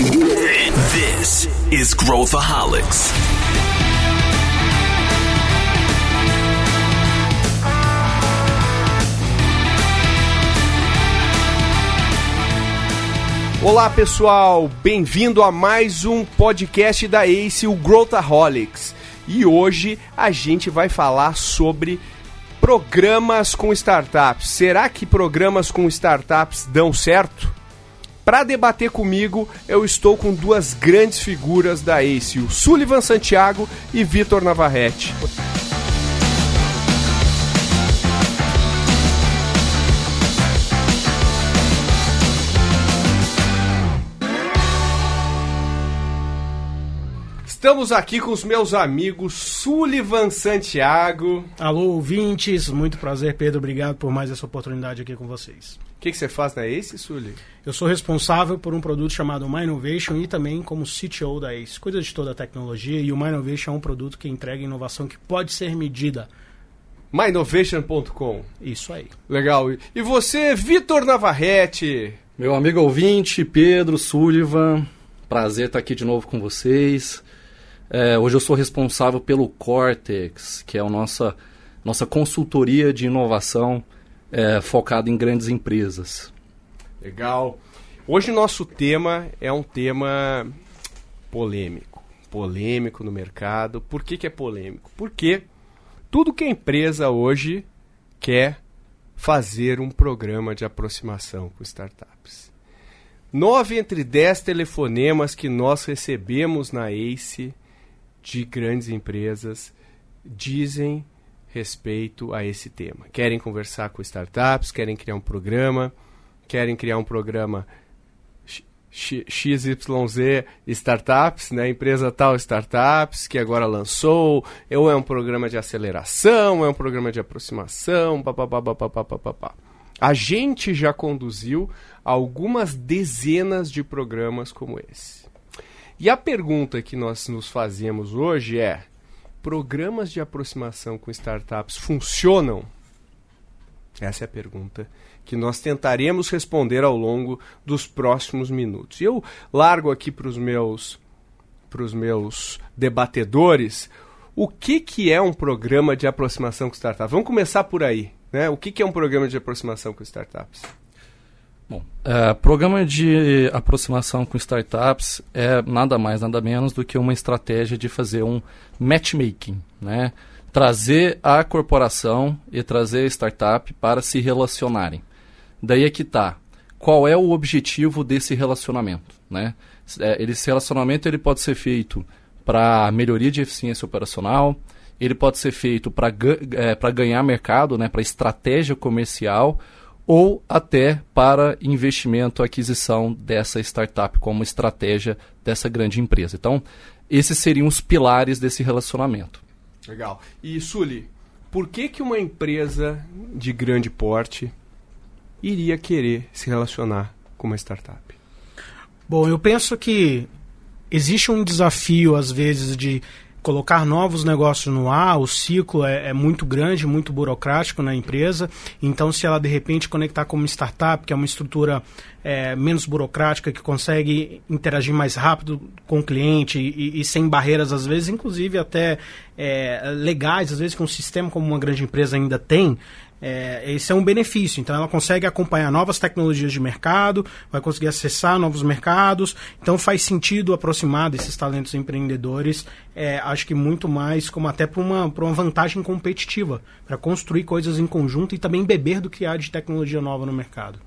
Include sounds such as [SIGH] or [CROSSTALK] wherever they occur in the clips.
This is Growthaholics. Olá pessoal, bem-vindo a mais um podcast da Ace, o Growthaholics. E hoje a gente vai falar sobre programas com startups. Será que programas com startups dão certo? Para debater comigo, eu estou com duas grandes figuras da Ace, o Sullivan Santiago e Vitor Navarrete. Estamos aqui com os meus amigos Sullivan Santiago. Alô, ouvintes, muito prazer, Pedro. Obrigado por mais essa oportunidade aqui com vocês. O que, que, você faz na Ace, Sully? Eu sou responsável por um produto chamado My Innovation e também como CTO da Ace. Cuida de toda a tecnologia e o My Innovation é um produto que entrega inovação que pode ser medida. MyInnovation.com Isso aí. Legal. E você, Vitor Navarrete? Meu amigo ouvinte, Pedro Sullivan, prazer estar aqui de novo com vocês. É, hoje eu sou responsável pelo Cortex, que é a nossa, nossa consultoria de inovação é, focada em grandes empresas. Legal. Hoje nosso tema é um tema polêmico. Polêmico no mercado. Por que, que é polêmico? Porque tudo que a empresa hoje quer fazer um programa de aproximação com startups. Nove entre dez telefonemas que nós recebemos na ACE de grandes empresas dizem respeito a esse tema. Querem conversar com startups, querem criar um programa, querem criar um programa XYZ Startups, né? Empresa tal Startups, que agora lançou, ou é um programa de aceleração, é um programa de aproximação, papapá. A gente já conduziu algumas dezenas de programas como esse. E a pergunta que nós nos fazemos hoje é: programas de aproximação com startups funcionam? Essa é a pergunta que nós tentaremos responder ao longo dos próximos minutos. Eu largo aqui para os meus para os meus debatedores o que, que é um programa de aproximação com startups. Vamos começar por aí. Né? O que, que é um programa de aproximação com startups? Bom, é, programa de aproximação com startups é nada mais, nada menos do que uma estratégia de fazer um matchmaking, né? Trazer a corporação e trazer a startup para se relacionarem. Daí é que tá. Qual é o objetivo desse relacionamento, né? É, esse relacionamento ele pode ser feito para melhoria de eficiência operacional, ele pode ser feito para é, ganhar mercado, né? Para estratégia comercial ou até para investimento, aquisição dessa startup como estratégia dessa grande empresa. Então, esses seriam os pilares desse relacionamento. Legal. E Suli, por que, que uma empresa de grande porte iria querer se relacionar com uma startup? Bom, eu penso que existe um desafio, às vezes, de colocar novos negócios no ar, o ciclo é, é, muito grande, muito burocrático na empresa. Então, se ela de repente conectar com uma startup, que é uma estrutura é, menos burocrática, que consegue interagir mais rápido com o cliente e, e sem barreiras, às vezes, inclusive até é, legais, às vezes que um sistema como uma grande empresa ainda tem, é, esse é um benefício. Então, ela consegue acompanhar novas tecnologias de mercado, vai conseguir acessar novos mercados. Então, faz sentido aproximar desses talentos empreendedores, é, acho que muito mais como até para uma, uma vantagem competitiva, para construir coisas em conjunto e também beber do que há de tecnologia nova no mercado.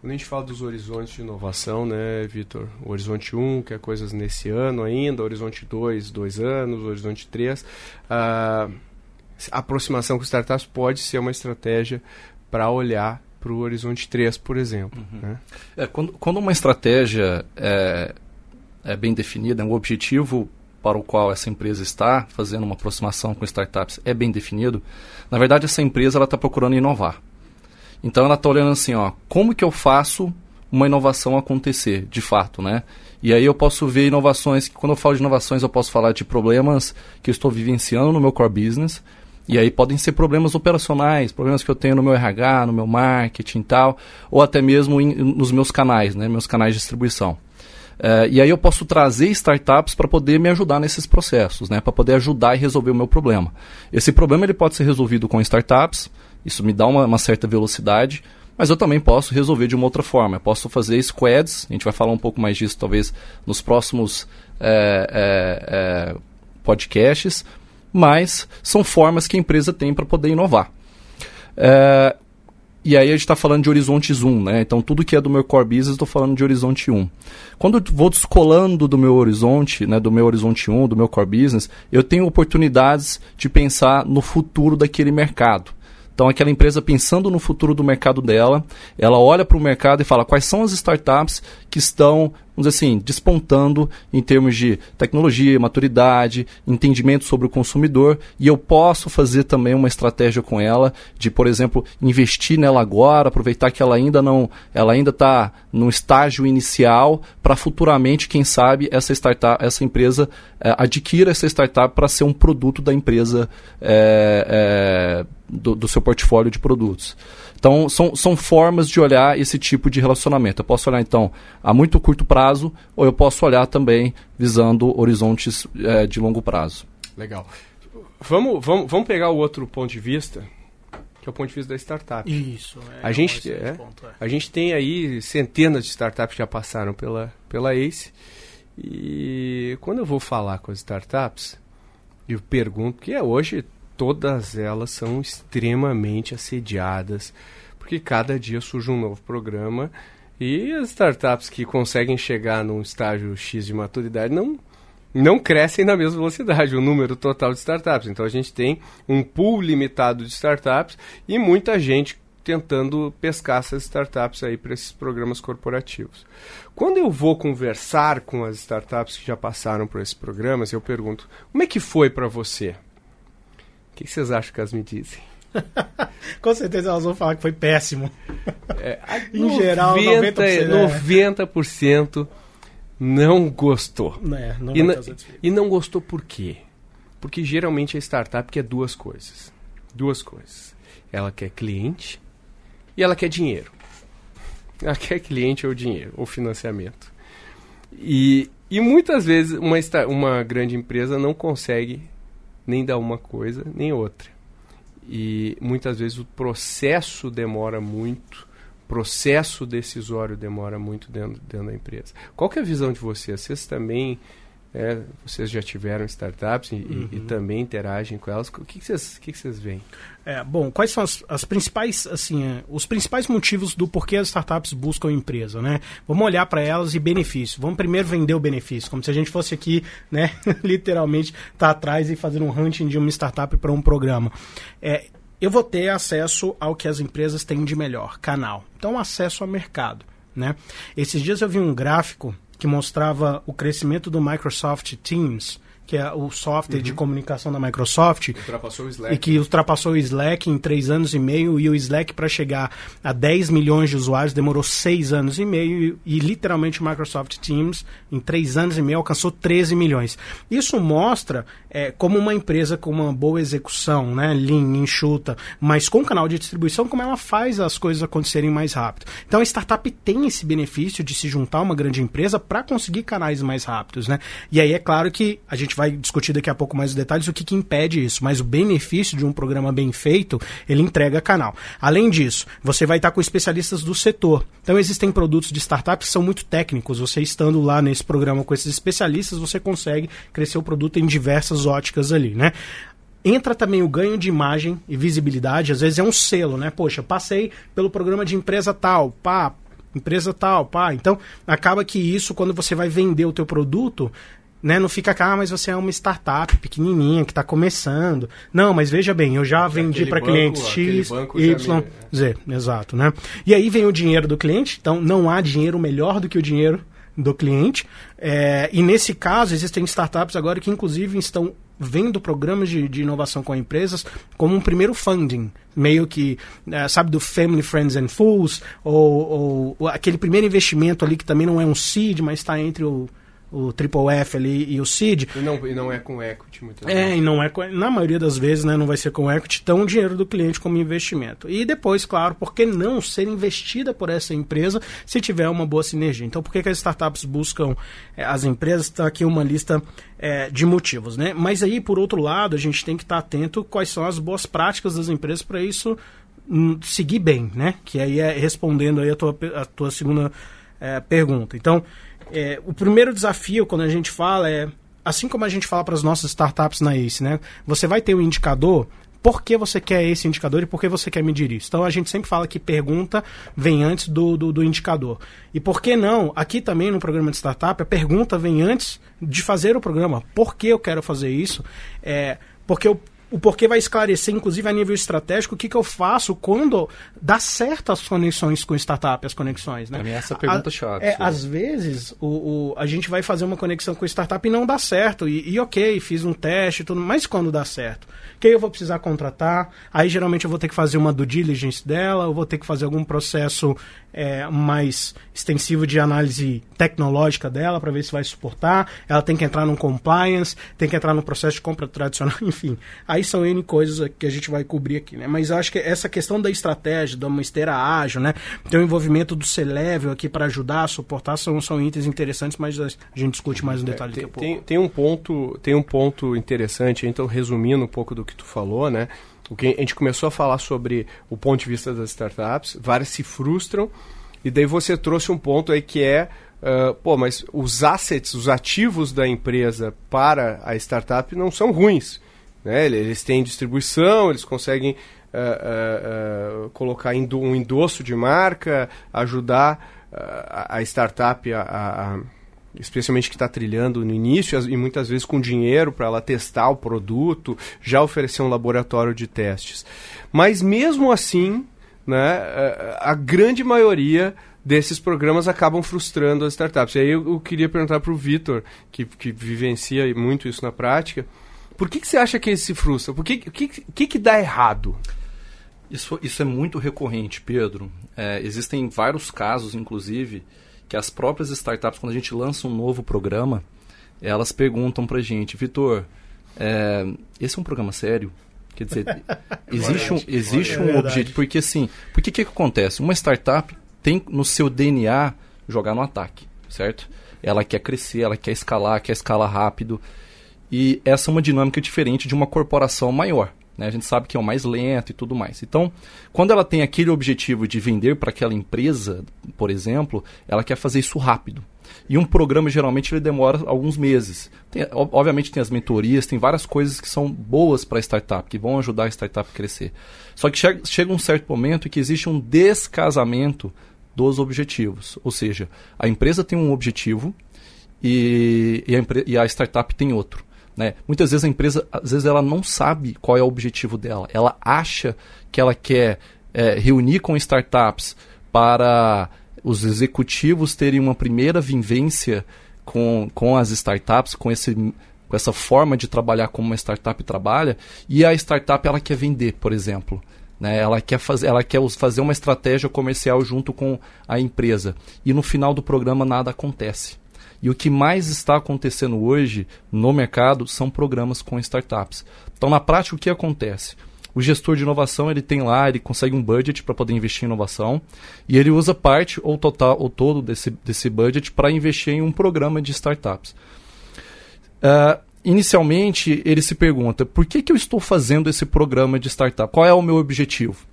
Quando a gente fala dos horizontes de inovação, né, Vitor? Horizonte 1, que é coisas nesse ano ainda, horizonte 2, dois anos, horizonte 3. Uh, a aproximação com startups pode ser uma estratégia para olhar para o horizonte 3, por exemplo. Uhum. Né? É, quando, quando uma estratégia é, é bem definida, um objetivo para o qual essa empresa está fazendo uma aproximação com startups é bem definido, na verdade essa empresa está procurando inovar. Então ela está olhando assim, ó, como que eu faço uma inovação acontecer, de fato, né? E aí eu posso ver inovações, que quando eu falo de inovações eu posso falar de problemas que eu estou vivenciando no meu core business, e aí podem ser problemas operacionais, problemas que eu tenho no meu RH, no meu marketing e tal, ou até mesmo em, nos meus canais, né, meus canais de distribuição. É, e aí eu posso trazer startups para poder me ajudar nesses processos, né? Para poder ajudar e resolver o meu problema. Esse problema ele pode ser resolvido com startups, isso me dá uma, uma certa velocidade, mas eu também posso resolver de uma outra forma. Eu posso fazer squads, a gente vai falar um pouco mais disso talvez nos próximos é, é, é, podcasts, mas são formas que a empresa tem para poder inovar. É, e aí a gente está falando de horizontes 1, né? Então tudo que é do meu core business, estou falando de horizonte 1. Quando eu vou descolando do meu horizonte, né, do meu horizonte 1, do meu core business, eu tenho oportunidades de pensar no futuro daquele mercado. Então, aquela empresa pensando no futuro do mercado dela, ela olha para o mercado e fala quais são as startups que estão, vamos dizer assim, despontando em termos de tecnologia, maturidade, entendimento sobre o consumidor, e eu posso fazer também uma estratégia com ela de, por exemplo, investir nela agora, aproveitar que ela ainda não, ela ainda está no estágio inicial, para futuramente, quem sabe, essa startup, essa empresa é, adquira essa startup para ser um produto da empresa. É, é, do, do seu portfólio de produtos. Então, são, são formas de olhar esse tipo de relacionamento. Eu posso olhar, então, a muito curto prazo, ou eu posso olhar também visando horizontes é, de longo prazo. Legal. Vamos, vamos, vamos pegar o outro ponto de vista, que é o ponto de vista da startup. Isso. É, a, gente, é, ponto, é. a gente tem aí centenas de startups que já passaram pela, pela ACE. E quando eu vou falar com as startups, eu pergunto, que é hoje todas elas são extremamente assediadas, porque cada dia surge um novo programa e as startups que conseguem chegar num estágio X de maturidade não não crescem na mesma velocidade, o número total de startups. Então a gente tem um pool limitado de startups e muita gente tentando pescar essas startups aí para esses programas corporativos. Quando eu vou conversar com as startups que já passaram por esses programas, eu pergunto: como é que foi para você? Que, que vocês acham que elas me dizem? [LAUGHS] Com certeza elas vão falar que foi péssimo. É, [LAUGHS] em 90, geral, 90%, 90% não gostou. É, não e, na, e não gostou por quê? Porque geralmente a startup quer duas coisas. Duas coisas. Ela quer cliente e ela quer dinheiro. Ela quer cliente ou dinheiro, ou financiamento. E, e muitas vezes uma, uma grande empresa não consegue nem da uma coisa nem outra. E muitas vezes o processo demora muito, processo decisório demora muito dentro, dentro da empresa. Qual que é a visão de vocês? Vocês também é, vocês já tiveram startups e, uhum. e, também interagem com elas. O que, que, vocês, que, que vocês veem? É, bom, quais são as, as principais, assim, é, os principais motivos do porquê as startups buscam empresa, né? Vamos olhar para elas e benefício. Vamos primeiro vender o benefício, como se a gente fosse aqui, né, [LAUGHS] literalmente, tá atrás e fazer um hunting de uma startup para um programa. É, eu vou ter acesso ao que as empresas têm de melhor, canal. Então, acesso ao mercado, né? Esses dias eu vi um gráfico que mostrava o crescimento do Microsoft Teams que é o software uhum. de comunicação da Microsoft. Ultrapassou o Slack. E que ultrapassou o Slack em três anos e meio. E o Slack, para chegar a 10 milhões de usuários, demorou seis anos e meio. E, e, literalmente o Microsoft Teams, em três anos e meio, alcançou 13 milhões. Isso mostra é, como uma empresa com uma boa execução, né, lean, enxuta, mas com canal de distribuição, como ela faz as coisas acontecerem mais rápido. Então a startup tem esse benefício de se juntar a uma grande empresa para conseguir canais mais rápidos. Né? E aí é claro que a gente vai discutir daqui a pouco mais os detalhes o que, que impede isso, mas o benefício de um programa bem feito, ele entrega canal. Além disso, você vai estar com especialistas do setor. Então existem produtos de startup que são muito técnicos. Você estando lá nesse programa com esses especialistas, você consegue crescer o produto em diversas óticas ali, né? entra também o ganho de imagem e visibilidade, às vezes é um selo, né? Poxa, passei pelo programa de empresa tal, pá, empresa tal, pá. Então, acaba que isso, quando você vai vender o teu produto, né? Não fica cá, ah, mas você é uma startup pequenininha que está começando. Não, mas veja bem, eu já vendi para clientes X, Y, Z, exato, né? E aí vem o dinheiro do cliente, então não há dinheiro melhor do que o dinheiro do cliente. É, e nesse caso, existem startups agora que, inclusive, estão vendo programas de, de inovação com empresas como um primeiro funding, meio que, é, sabe, do Family, Friends and Fools, ou, ou, ou, aquele primeiro investimento ali que também não é um seed, mas está entre o o Triple F ali e o Seed. E não, e não é com equity muitas É, vezes. e não é com- na maioria das vezes, né, não vai ser com equity, tão o dinheiro do cliente como investimento. E depois, claro, por que não ser investida por essa empresa se tiver uma boa sinergia? Então, por que, que as startups buscam eh, as empresas? Está aqui uma lista eh, de motivos, né? Mas aí, por outro lado, a gente tem que estar atento quais são as boas práticas das empresas para isso hum, seguir bem, né? Que aí é respondendo aí a tua, a tua segunda eh, pergunta. Então, é, o primeiro desafio quando a gente fala é, assim como a gente fala para as nossas startups na ACE, né? Você vai ter um indicador, por que você quer esse indicador e por que você quer medir isso? Então a gente sempre fala que pergunta vem antes do, do, do indicador. E por que não? Aqui também no programa de startup, a pergunta vem antes de fazer o programa. Por que eu quero fazer isso? É, porque eu o porquê vai esclarecer, inclusive a nível estratégico, o que, que eu faço quando dá certo as conexões com startup, as conexões, né? Pra mim, essa é a pergunta-chave, É, às vezes o, o- a gente vai fazer uma conexão com startup e não dá certo. E, e ok, fiz um teste e tudo, mas quando dá certo? Que aí eu vou precisar contratar, aí geralmente eu vou ter que fazer uma due diligence dela, eu vou ter que fazer algum processo é, mais extensivo de análise tecnológica dela para ver se vai suportar. Ela tem que entrar num compliance, tem que entrar no processo de compra tradicional, [LAUGHS] enfim. Aí são N coisas que a gente vai cobrir aqui, né? Mas eu acho que essa questão da estratégia, de uma esteira ágil, né? Ter o envolvimento do C-Level aqui para ajudar a suportar são, são itens interessantes, mas a gente discute mais no detalhe tem, daqui a pouco. tem, tem um ponto, tem um ponto interessante, então resumindo um pouco do que tu falou, né? O que a gente começou a falar sobre o ponto de vista das startups, várias se frustram, e daí você trouxe um ponto aí que é, ah, pô, mas os assets, os ativos da empresa para a startup não são ruins. Né? Ele- Eles têm distribuição, eles conseguem ah, ah, colocar um endosso de marca, ajudar a a startup a- a- a especialmente que está trilhando no início e muitas vezes com dinheiro para ela testar o produto, já oferecer um laboratório de testes. Mas mesmo assim, né, a, grande maioria desses programas acabam frustrando as startups. E aí eu, queria perguntar para o Vitor, que, que vivencia muito isso na prática, por que, que você acha que eles se frustram? Por que, que, que, que dá errado? Isso, isso é muito recorrente, Pedro. É, existem vários casos, inclusive, que as próprias startups, quando a gente lança um novo programa, elas perguntam pra gente, Vitor, é, esse é um programa sério? Quer dizer, [LAUGHS] existe um, existe É um objetivo. Porque assim, porque que, que acontece? Uma startup tem no seu DNA jogar no ataque, certo? Ela quer crescer, ela quer escalar, quer escalar rápido. E essa é uma dinâmica diferente de uma corporação maior. Né? A gente sabe que é o mais lento e tudo mais. Então, quando ela tem aquele objetivo de vender para aquela empresa, por exemplo, ela quer fazer isso rápido. E um programa geralmente ele demora alguns meses. Tem- ob- obviamente tem as mentorias, tem várias coisas que são boas para a startup, que vão ajudar a startup a crescer. Só que chega, chega um certo momento que existe um descasamento dos objetivos. Ou seja, a empresa tem um objetivo e, e a, e a startup tem outro. Né? Muitas vezes a empresa, às vezes ela não sabe qual é o objetivo dela. Ela acha que ela quer é, reunir com startups para os executivos terem uma primeira vivência com, com as startups, com, esse, com essa forma de trabalhar como uma startup trabalha, e a startup ela quer vender, por exemplo. Né? Ela quer, fazer, ela quer fazer uma estratégia comercial junto com a empresa. E no final do programa nada acontece. E o que mais está acontecendo hoje no mercado são programas com startups. Então, na prática, o que acontece? O gestor de inovação ele tem lá, ele consegue um budget para poder investir em inovação e ele usa parte ou total ou todo desse, desse budget para investir em um programa de startups. Ah, inicialmente, ele se pergunta: por que, que eu estou fazendo esse programa de startup? Qual é o meu objetivo?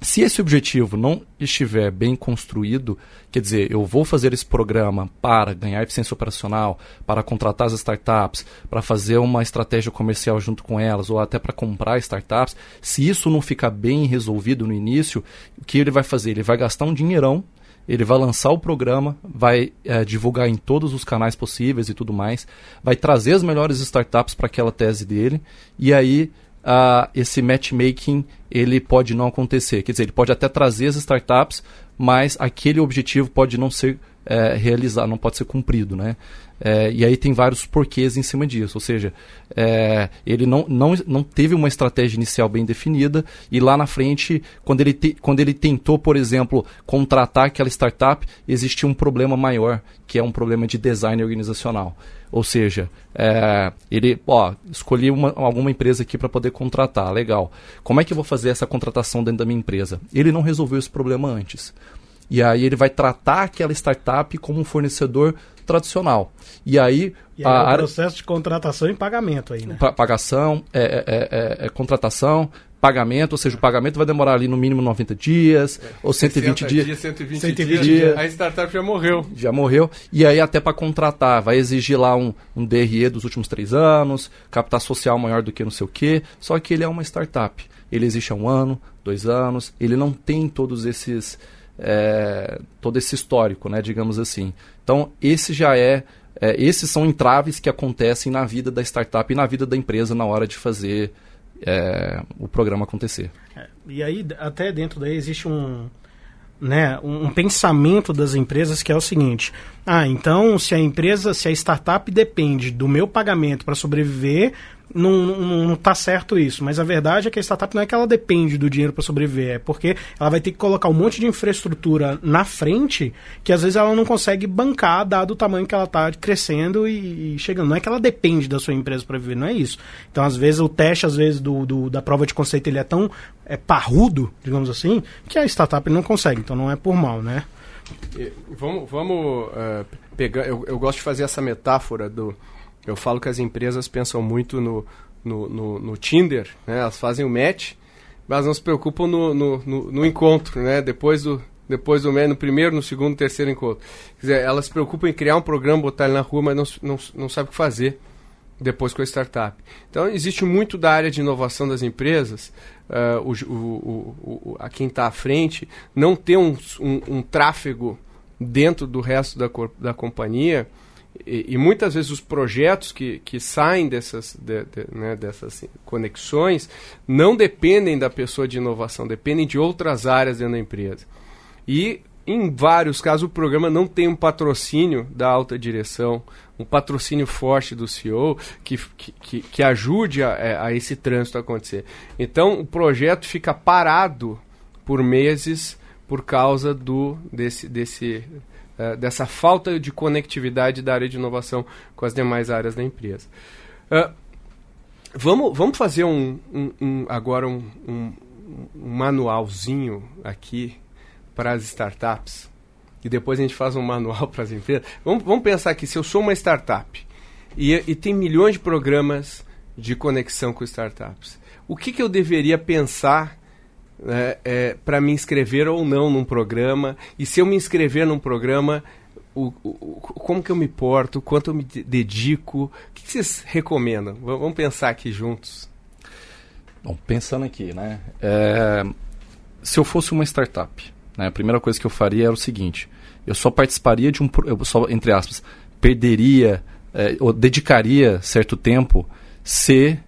Se esse objetivo não estiver bem construído, quer dizer, eu vou fazer esse programa para ganhar eficiência operacional, para contratar as startups, para fazer uma estratégia comercial junto com elas, ou até para comprar startups, se isso não ficar bem resolvido no início, o que ele vai fazer? Ele vai gastar um dinheirão, ele vai lançar o programa, vai eh, divulgar em todos os canais possíveis e tudo mais, vai trazer as melhores startups para aquela tese dele, e aí ah, esse matchmaking ele pode não acontecer. Quer dizer, ele pode até trazer as startups, mas aquele objetivo pode não ser é, realizar, não pode ser cumprido, né? É, e aí tem vários porquês em cima disso, ou seja, é, ele não, não, não teve uma estratégia inicial bem definida e lá na frente, quando ele, te, quando ele tentou, por exemplo, contratar aquela startup, existia um problema maior, que é um problema de design organizacional. Ou seja, é, ele, ó, escolhi uma, alguma empresa aqui para poder contratar, legal. Como é que eu vou fazer essa contratação dentro da minha empresa? Ele não resolveu esse problema antes. E aí ele vai tratar aquela startup como um fornecedor tradicional. E aí, e aí a, é o processo de contratação e pagamento aí, né? Pagação, é, é, é, é, contratação, pagamento, ou seja, o pagamento vai demorar ali no mínimo 90 dias, é, ou 120 dias. dias 120, 120 dias. A startup já morreu. Já morreu. E aí até para contratar, vai exigir lá um, um DRE dos últimos três anos, capital social maior do que não sei o quê, só que ele é uma startup. Ele existe há um ano, dois anos, ele não tem todos esses... É, todo esse histórico, né, digamos assim. Então, esse já é, é, esses são entraves que acontecem na vida da startup e na vida da empresa na hora de fazer é, o programa acontecer. É, e aí, até dentro daí, existe um, né, um, um, pensamento das empresas que é o seguinte: ah, então se a empresa, se a startup depende do meu pagamento para sobreviver, não, não, não tá certo isso. Mas a verdade é que a startup não é que ela depende do dinheiro para sobreviver, é porque ela vai ter que colocar um monte de infraestrutura na frente que às vezes ela não consegue bancar, dado o tamanho que ela está crescendo e, e, chegando. Não é que ela depende da sua empresa para viver, não é isso. Então, às vezes, o teste, às vezes, do, do, da prova de conceito ele é tão é, parrudo, digamos assim, que a startup não consegue. Então, não é por mal, né? Vamos, vamos uh, pegar. Eu, eu gosto de fazer essa metáfora do eu falo que as empresas pensam muito no, no, no, no Tinder, né? Elas fazem o match, mas não se preocupam no, no, no, no encontro, né? Depois do, depois do no primeiro, no segundo, no terceiro encontro. Quer dizer, elas se preocupam em criar um programa, botar ele na rua, mas não, não, não sabe o que fazer depois com a startup. Então, existe muito da área de inovação das empresas, uh, o, o, o, a quem está à frente, não ter um, um, um, tráfego dentro do resto da, da companhia e, e, muitas vezes os projetos que, que saem dessas, de, de, né, dessas conexões não dependem da pessoa de inovação, dependem de outras áreas dentro da empresa. E, em vários casos, o programa não tem um patrocínio da alta direção, um patrocínio forte do CEO que, que, que ajude a, é, a esse trânsito acontecer. Então, o projeto fica parado por meses por causa do desse, desse uh, dessa falta de conectividade da área de inovação com as demais áreas da empresa. Uh, vamos, vamos fazer um, um, um agora um, um, manualzinho aqui para as startups e depois a gente faz um manual [LAUGHS] para as empresas. Vamos, vamos pensar que se eu sou uma startup e, e tem milhões de programas de conexão com startups, o que, que eu deveria pensar né, é, para me inscrever ou não num programa. E se eu me inscrever num programa, o, o, como que eu me porto, quanto eu me dedico, o que, que vocês recomendam? Vamos pensar aqui juntos. Bom, pensando aqui, né? É, se eu fosse uma startup, né, a primeira coisa que eu faria era o seguinte: eu só participaria de um, eu só entre aspas, perderia é, ou dedicaria certo tempo se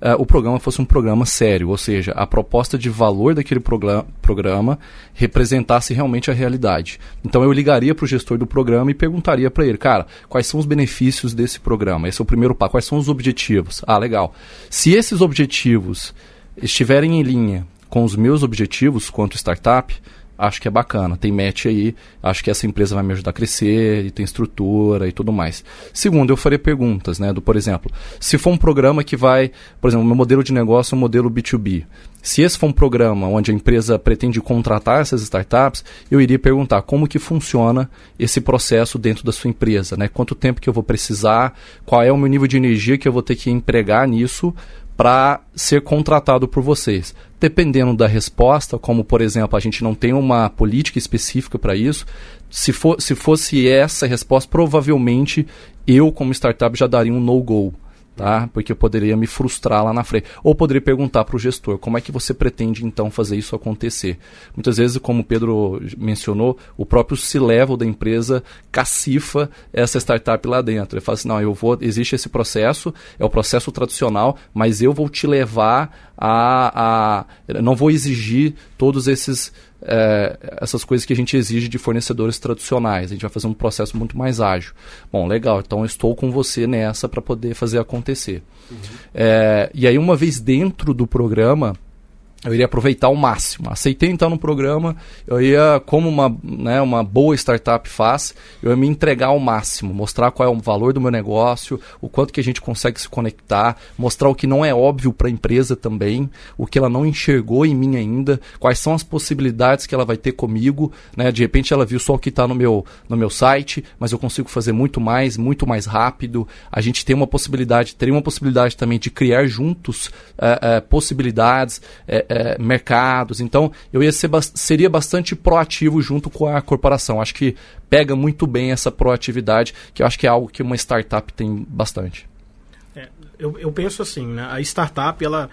uh, o programa fosse um programa sério, ou seja, a proposta de valor daquele programa representasse realmente a realidade. Então eu ligaria para o gestor do programa e perguntaria para ele, cara, quais são os benefícios desse programa? Esse é o primeiro passo. Quais são os objetivos? Ah, legal. Se esses objetivos estiverem em linha com os meus objetivos quanto startup, acho que é bacana, tem match aí, acho que essa empresa vai me ajudar a crescer, e tem estrutura e tudo mais. Segundo, eu farei perguntas, né, do, por exemplo, se for um programa que vai, por exemplo, meu modelo de negócio é um modelo B2B. Se esse for um programa onde a empresa pretende contratar essas startups, eu iria perguntar como que funciona esse processo dentro da sua empresa, né? Quanto tempo que eu vou precisar, qual é o meu nível de energia que eu vou ter que empregar nisso para ser contratado por vocês. Dependendo da resposta, como por exemplo, a gente não tem uma política específica para isso, se, for, se fosse essa resposta, provavelmente eu, como startup, já daria um no-go tá? Porque eu poderia me frustrar lá na frente. Ou poderia perguntar para o gestor, como é que você pretende então fazer isso acontecer? Muitas vezes, como o Pedro mencionou, o próprio C-level da empresa cacifa essa startup lá dentro. Ele fala assim, não, eu vou, existe esse processo, é o processo tradicional, mas eu vou te levar a, a não vou exigir todos esses é, essas coisas que a gente exige de fornecedores tradicionais. A gente vai fazer um processo muito mais ágil. Bom, legal, então eu estou com você nessa para poder fazer acontecer. Uhum. É, e aí, uma vez dentro do programa, eu iria aproveitar ao máximo. Aceitei entrar no programa, eu ia, como uma, né, uma boa startup faz, eu ia me entregar ao máximo, mostrar qual é o valor do meu negócio, o quanto que a gente consegue se conectar, mostrar o que não é óbvio para a empresa também, o que ela não enxergou em mim ainda, quais são as possibilidades que ela vai ter comigo. Né? De repente ela viu só o que está no meu, no meu site, mas eu consigo fazer muito mais, muito mais rápido. A gente tem uma possibilidade, teria uma possibilidade também de criar juntos é, é, possibilidades. É, é, mercados. Então, eu ia ser, seria bastante proativo junto com a corporação. Acho que pega muito bem essa proatividade, que eu acho que é algo que uma startup tem bastante. É, eu, eu penso assim, né? a startup ela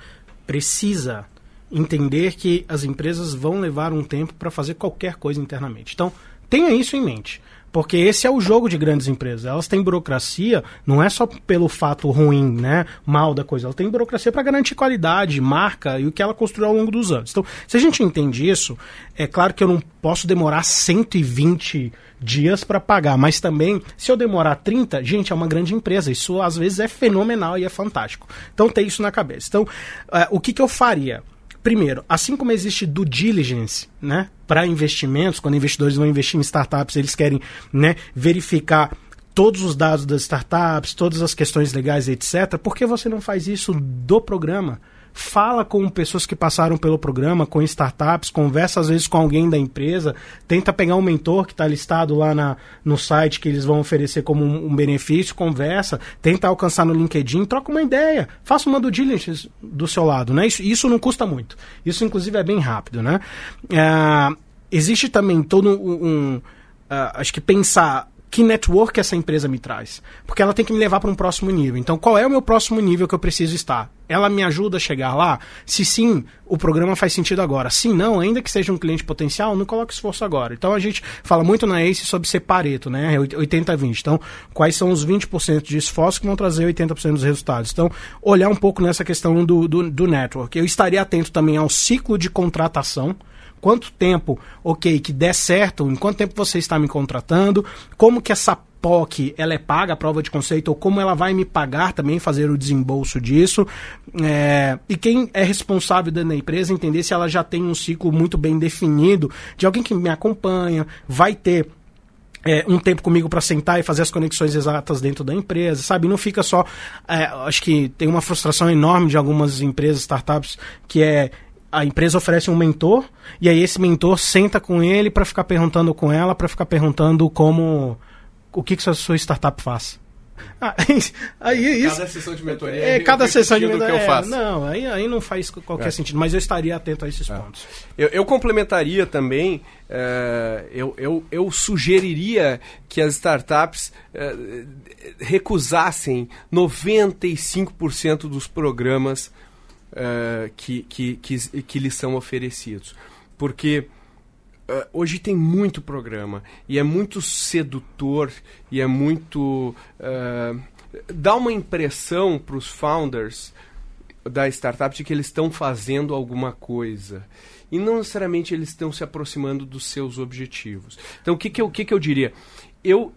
precisa entender que as empresas vão levar um tempo para fazer qualquer coisa internamente. Então, tenha isso em mente. Porque esse é o jogo de grandes empresas. Elas têm burocracia, não é só pelo fato ruim, né, mal da coisa. Elas têm burocracia para garantir qualidade, marca e o que ela construiu ao longo dos anos. Então, se a gente entende isso, é claro que eu não posso demorar 120 dias para pagar, mas também, se eu demorar 30, gente, é uma grande empresa. Isso às vezes é fenomenal e é fantástico. Então, tem isso na cabeça. Então, uh, o que, que eu faria? Primeiro, assim como existe due diligence, né, para investimentos, quando investidores vão investir em startups, eles querem, né, verificar todos os dados das startups, todas as questões legais, etc. Por que você não faz isso do programa? Fala com pessoas que passaram pelo programa, com startups, conversa às vezes com alguém da empresa, tenta pegar um mentor que está listado lá na, no site que eles vão oferecer como um, um, benefício, conversa, tenta alcançar no LinkedIn, troca uma ideia, faça uma do diligence do seu lado, né? Isso, isso não custa muito. Isso, inclusive, é bem rápido, né? É, existe também todo um, um uh, acho que pensar que network essa empresa me traz. Porque ela tem que me levar para um próximo nível. Então, qual é o meu próximo nível que eu preciso estar? Ela me ajuda a chegar lá? Se sim, o programa faz sentido agora. Se não, ainda que seja um cliente potencial, não coloque esforço agora. Então, a gente fala muito na ACE sobre ser pareto, né? 80-20. Então, quais são os 20% de esforço que vão trazer 80% dos resultados? Então, olhar um pouco nessa questão do, do, do network. Eu estaria atento também ao ciclo de contratação quanto tempo, ok, que der certo, em quanto tempo você está me contratando, como que essa POC ela é paga, a prova de conceito, ou como ela vai me pagar também, fazer o desembolso disso. É, e quem é responsável da empresa entender se ela já tem um ciclo muito bem definido de alguém que me acompanha, vai ter é, um tempo comigo para sentar e fazer as conexões exatas dentro da empresa, sabe? Não fica só. É, acho que tem uma frustração enorme de algumas empresas, startups, que é a empresa oferece um mentor e aí esse mentor senta com ele para ficar perguntando com ela, para ficar perguntando como o que que a sua startup faz. Ah, [LAUGHS] aí, isso, cada sessão de mentoria é, é cada sessão de mentoria que eu faço. É, não, aí, aí não faz qualquer é. sentido, mas eu estaria atento a esses é. pontos. Eu, eu, complementaria também, uh, eu, eu, eu sugeriria que as startups uh, recusassem 95% dos programas uh, que, que, que, que lhes são oferecidos. Porque uh, hoje tem muito programa e é muito sedutor e é muito. Uh, dá uma impressão para os founders da startup de que eles estão fazendo alguma coisa. E não necessariamente eles estão se aproximando dos seus objetivos. Então, o que, que, eu, que, que eu diria? Eu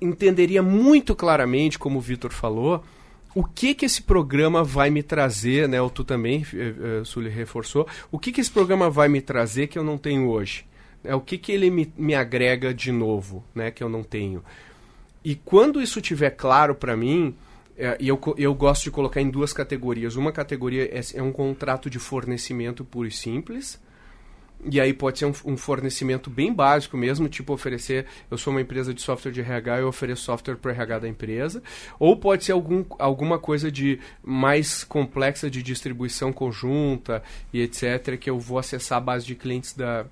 entenderia muito claramente, como o Vitor falou, o que que esse programa vai me trazer, né? O tu também, uh, Sully, reforçou. O que que esse programa vai me trazer que eu não tenho hoje? É o que que ele me, me agrega de novo, né? Que eu não tenho. E quando isso tiver claro para mim, é, e eu, eu gosto de colocar em duas categorias. Uma categoria é, é um contrato de fornecimento puro e simples, e aí pode ser um, um, fornecimento bem básico mesmo, tipo oferecer, eu sou uma empresa de software de RH, eu ofereço software para RH da empresa, ou pode ser algum, alguma coisa de mais complexa de distribuição conjunta e etc, que eu vou acessar a base de clientes da,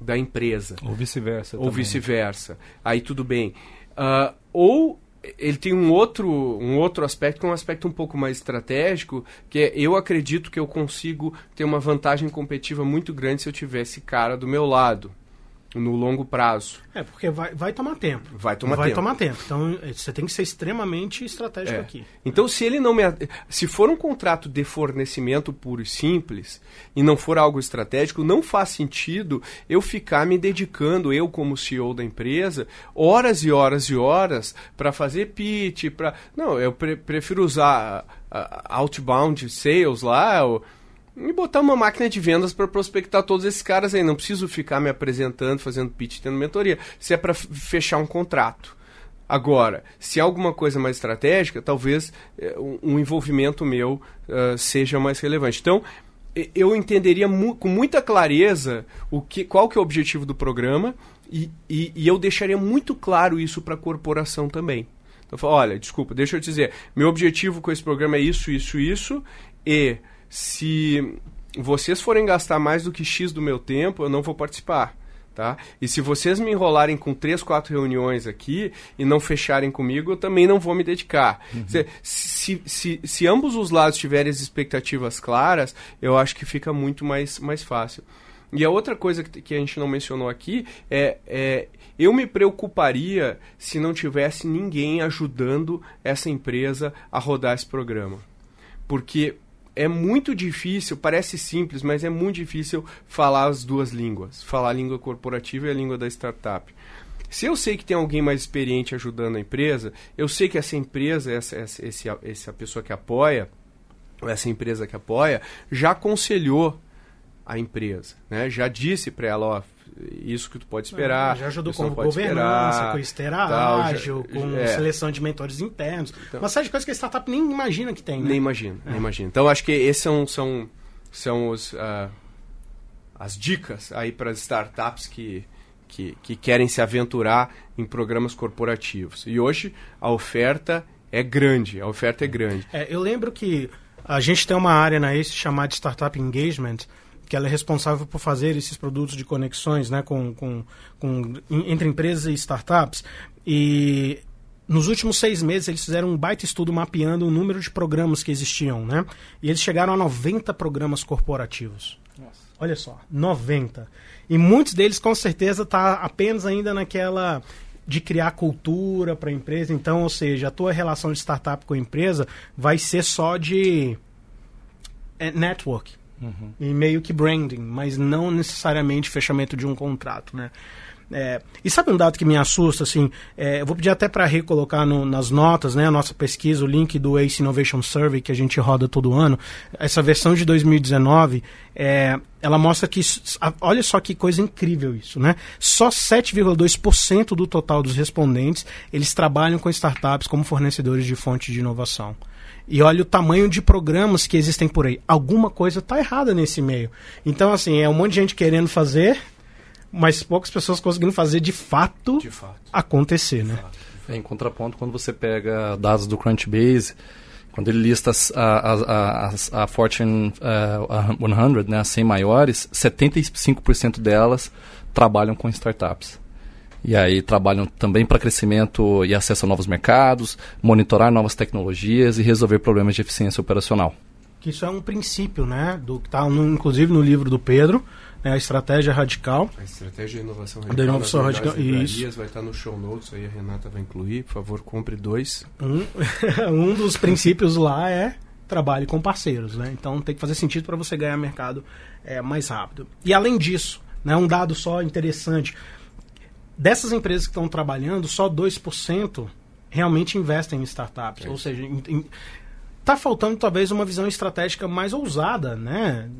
da empresa. Ou vice-versa. Ou vice-versa. Aí tudo bem. Uh, ou ele tem um outro, um outro aspecto, que é um aspecto um pouco mais estratégico, que é eu acredito que eu consigo ter uma vantagem competitiva muito grande se eu tivesse cara do meu lado. No longo prazo. É, porque vai, vai tomar tempo. Vai tomar vai tempo. tomar tempo. Então, eh, você tem que ser extremamente estratégico É. aqui. Então, se ele não me. Se for um contrato de fornecimento puro e simples e não for algo estratégico, não faz sentido eu ficar me dedicando, eu como CEO da empresa, horas e horas e horas para fazer pitch, para Não, eu pre- prefiro usar a- a outbound sales lá, ou- e botar uma máquina de vendas para prospectar todos esses caras aí. Não preciso ficar me apresentando, fazendo pitch, tendo mentoria. Se é para fechar um contrato. Agora, se é alguma coisa mais estratégica, talvez eh, um, envolvimento meu ah, seja mais relevante. Então, eu entenderia mu- com muita clareza o que, qual que é o objetivo do programa e, e- e eu deixaria muito claro isso para a corporação também. Então, eu falo, olha, desculpa, deixa eu te dizer, meu objetivo com esse programa é isso, isso, isso, e se vocês forem gastar mais do que X do meu tempo, eu não vou participar. Tá? E se vocês me enrolarem com três, quatro reuniões aqui e não fecharem comigo, eu também não vou me dedicar. Se, se, se, se ambos os lados tiverem as expectativas claras, eu acho que fica muito mais, mais fácil. E a outra coisa que, que a gente não mencionou aqui é, é eu me preocuparia se não tivesse ninguém ajudando essa empresa a rodar esse programa. Porque é muito difícil, parece simples, mas é muito difícil falar as duas línguas. Falar a língua corporativa e a língua da startup. Se eu sei que tem alguém mais experiente ajudando a empresa, eu sei que essa empresa, essa, essa, esse, essa pessoa que apoia, ou essa empresa que apoia, já aconselhou a empresa, né? Já disse para ela, ó, isso que tu pode esperar. já ajudou com governança, esperar, com esteira tal, já- ágil, com é. seleção de mentores internos. uma série de coisas que a startup nem imagina que tem, né? Nem imagino, nem imagino. Então acho que esses são, são, são os, ah, as dicas aí para as startups que, que, que querem se aventurar em programas corporativos. E hoje a oferta é grande, a oferta é grande. É, eu lembro que a gente tem uma área na ACE chamada Startup Engagement, que ela é responsável por fazer esses produtos de conexões né, com, com, com, entre empresas e startups. E nos últimos seis meses eles fizeram um baita estudo mapeando o número de programas que existiam. Né? E eles chegaram a 90 programas corporativos. Olha só, 90. E muitos deles com certeza tá apenas ainda naquela de criar cultura para a empresa. Então, ou seja, a tua relação de startup com a empresa vai ser só de é, network e meio que branding, mas não necessariamente fechamento de um contrato, né? É, e sabe um dado que me assusta, assim, é, eu vou pedir até para recolocar no, nas notas, né, a nossa pesquisa, o link do Ace Innovation Survey que a gente roda todo ano, essa versão de 2019, é, ela mostra que, olha só que coisa incrível isso, né, só 7,2% do total dos respondentes, eles trabalham com startups como fornecedores de fonte de inovação. E olha o tamanho de programas que existem por aí. Alguma coisa está errada nesse meio. Então, assim, é um monte de gente querendo fazer, mas poucas pessoas conseguindo fazer de fato, De fato. acontecer, né? É, em contraponto, quando você pega dados do Crunchbase, quando ele lista as- a, a, a, a Fortune eh, a 100, né, as 100 maiores, 75% delas trabalham com startups. E aí trabalham também para crescimento e acesso a novos mercados, monitorar novas tecnologias e resolver problemas de eficiência operacional. Que isso é um princípio, né? Do que está inclusive no livro do Pedro, né, a estratégia radical. A estratégia de inovação Da inovação nas melhores radical, isso. vai estar no show notes aí, a Renata vai incluir. Por favor, compre dois. Um, [LAUGHS] um dos princípios lá é trabalhe com parceiros, né? Então tem que fazer sentido para você ganhar mercado é, mais rápido. E além disso, né, um dado só interessante, dessas empresas que estão trabalhando, só 2% realmente investem em startups. Ou seja, está faltando talvez uma visão estratégica mais ousada, né?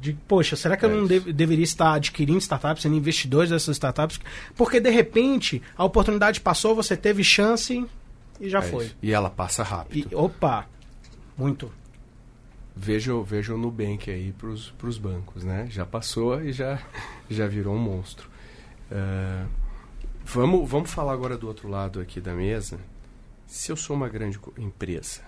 De, poxa, será que eu É não dev- deveria estar adquirindo startups, sendo investidores dessas startups? Porque de repente a oportunidade passou, você teve chance e já É foi. isso. E ela passa rápido. E, opa, muito. Veja, veja o Nubank aí pros, pros bancos, né? Já passou e já, [LAUGHS] já virou um monstro. Ah, vamos, vamos falar agora do outro lado aqui da mesa. Se eu sou uma grande empresa,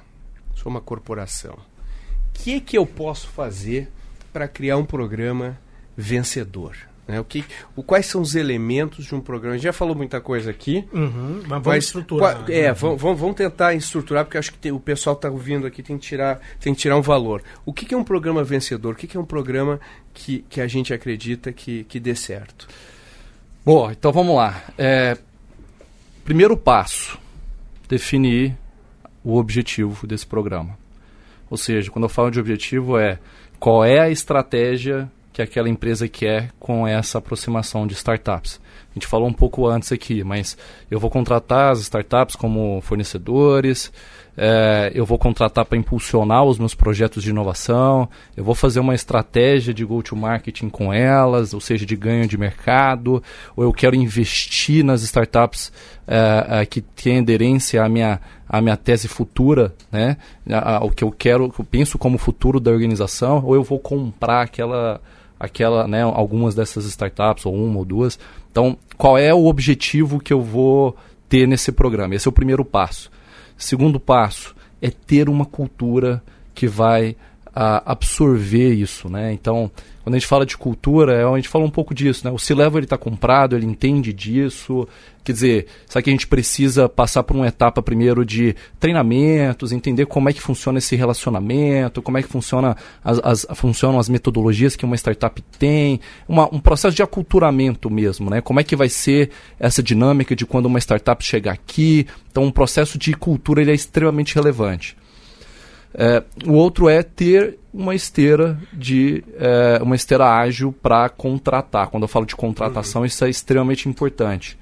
sou uma corporação, o que, que eu posso fazer para criar um programa vencedor? Né? O que, o, quais são os elementos de um programa? A gente já falou muita coisa aqui. Uhum, mas vamos Mas estruturar. qua- é, né? vamos, vamos, vamos tentar estruturar, porque acho que tem- o pessoal está ouvindo aqui, tem que tirar, tem que tirar um valor. O que, que é um programa vencedor? O que, que é um programa que, que a gente acredita que, que dê certo? Bom, então vamos lá. É, primeiro passo, definir o objetivo desse programa. Ou seja, quando eu falo de objetivo é qual é a estratégia que aquela empresa quer com essa aproximação de startups. A gente falou um pouco antes aqui, mas eu vou contratar as startups como fornecedores, é, eu vou contratar para impulsionar os meus projetos de inovação, eu vou fazer uma estratégia de go-to-marketing com elas, ou seja, de ganho de mercado, ou eu quero investir nas startups é, é, que têm aderência à minha, à minha tese futura, né? o que eu quero, que eu penso como futuro da organização, ou eu vou comprar aquela, aquela, né, algumas dessas startups, ou uma ou duas. Então, qual é o objetivo que eu vou ter nesse programa? Esse é o primeiro passo. Segundo passo é ter uma cultura que vai absorver isso, né? Então, quando a gente fala de cultura, é, a gente fala um pouco disso, né? O C-Level ele está comprado, ele entende disso. Quer dizer, sabe que a gente precisa passar por uma etapa primeiro de treinamentos, entender como é que funciona esse relacionamento, como é que funciona as, as funcionam as metodologias que uma startup tem, uma, um processo de aculturamento mesmo, né? Como é que vai ser essa dinâmica de quando uma startup chegar aqui. Então, um processo de cultura ele é extremamente relevante. É, o outro é ter uma esteira de é, uma esteira ágil para contratar. Quando eu falo de contratação, uhum. isso é extremamente importante.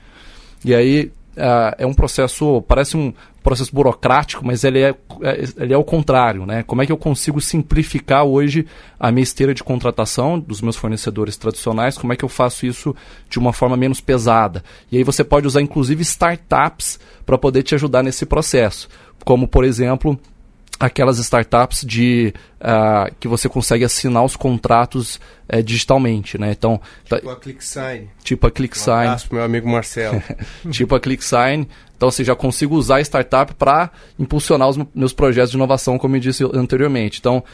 E aí é, é um processo, parece um processo burocrático, mas ele é, é, ele é o contrário, né? Como é que eu consigo simplificar hoje a minha esteira de contratação dos meus fornecedores tradicionais? Como é que eu faço isso de uma forma menos pesada? E aí você pode usar inclusive startups para poder te ajudar nesse processo, como por exemplo aquelas startups de uh, que você consegue assinar os contratos uh, digitalmente, né? Então tipo tá, a ClickSign. Tipo a ClickSign. Um meu amigo Marcelo. [LAUGHS] tipo a ClickSign. Então, assim, já consigo usar a startup para impulsionar os meus projetos de inovação, como eu disse anteriormente. Então,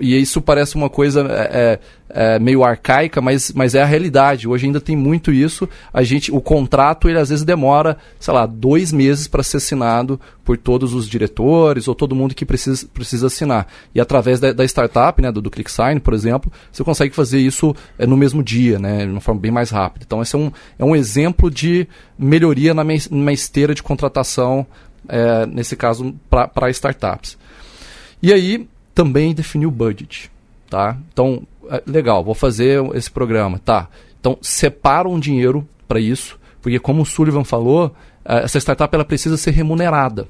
e isso parece uma coisa é, é, meio arcaica, mas, mas é a realidade. Hoje ainda tem muito isso. A gente, o contrato, ele às vezes demora, sei lá, dois meses para ser assinado por todos os diretores ou todo mundo que precisa, precisa assinar. E através da, da startup, né, do, do ClickSign, por exemplo, você consegue fazer isso é, no mesmo dia, né, de uma forma bem mais rápida. Então, esse é um, é um exemplo de melhoria na minha, na esteira de contratação, é, nesse caso, para startups. E aí, também definir o budget. Tá? Então, é, legal, vou fazer esse programa. Tá. Então, separa um dinheiro para isso, porque como o Sullivan falou, essa startup ela precisa ser remunerada.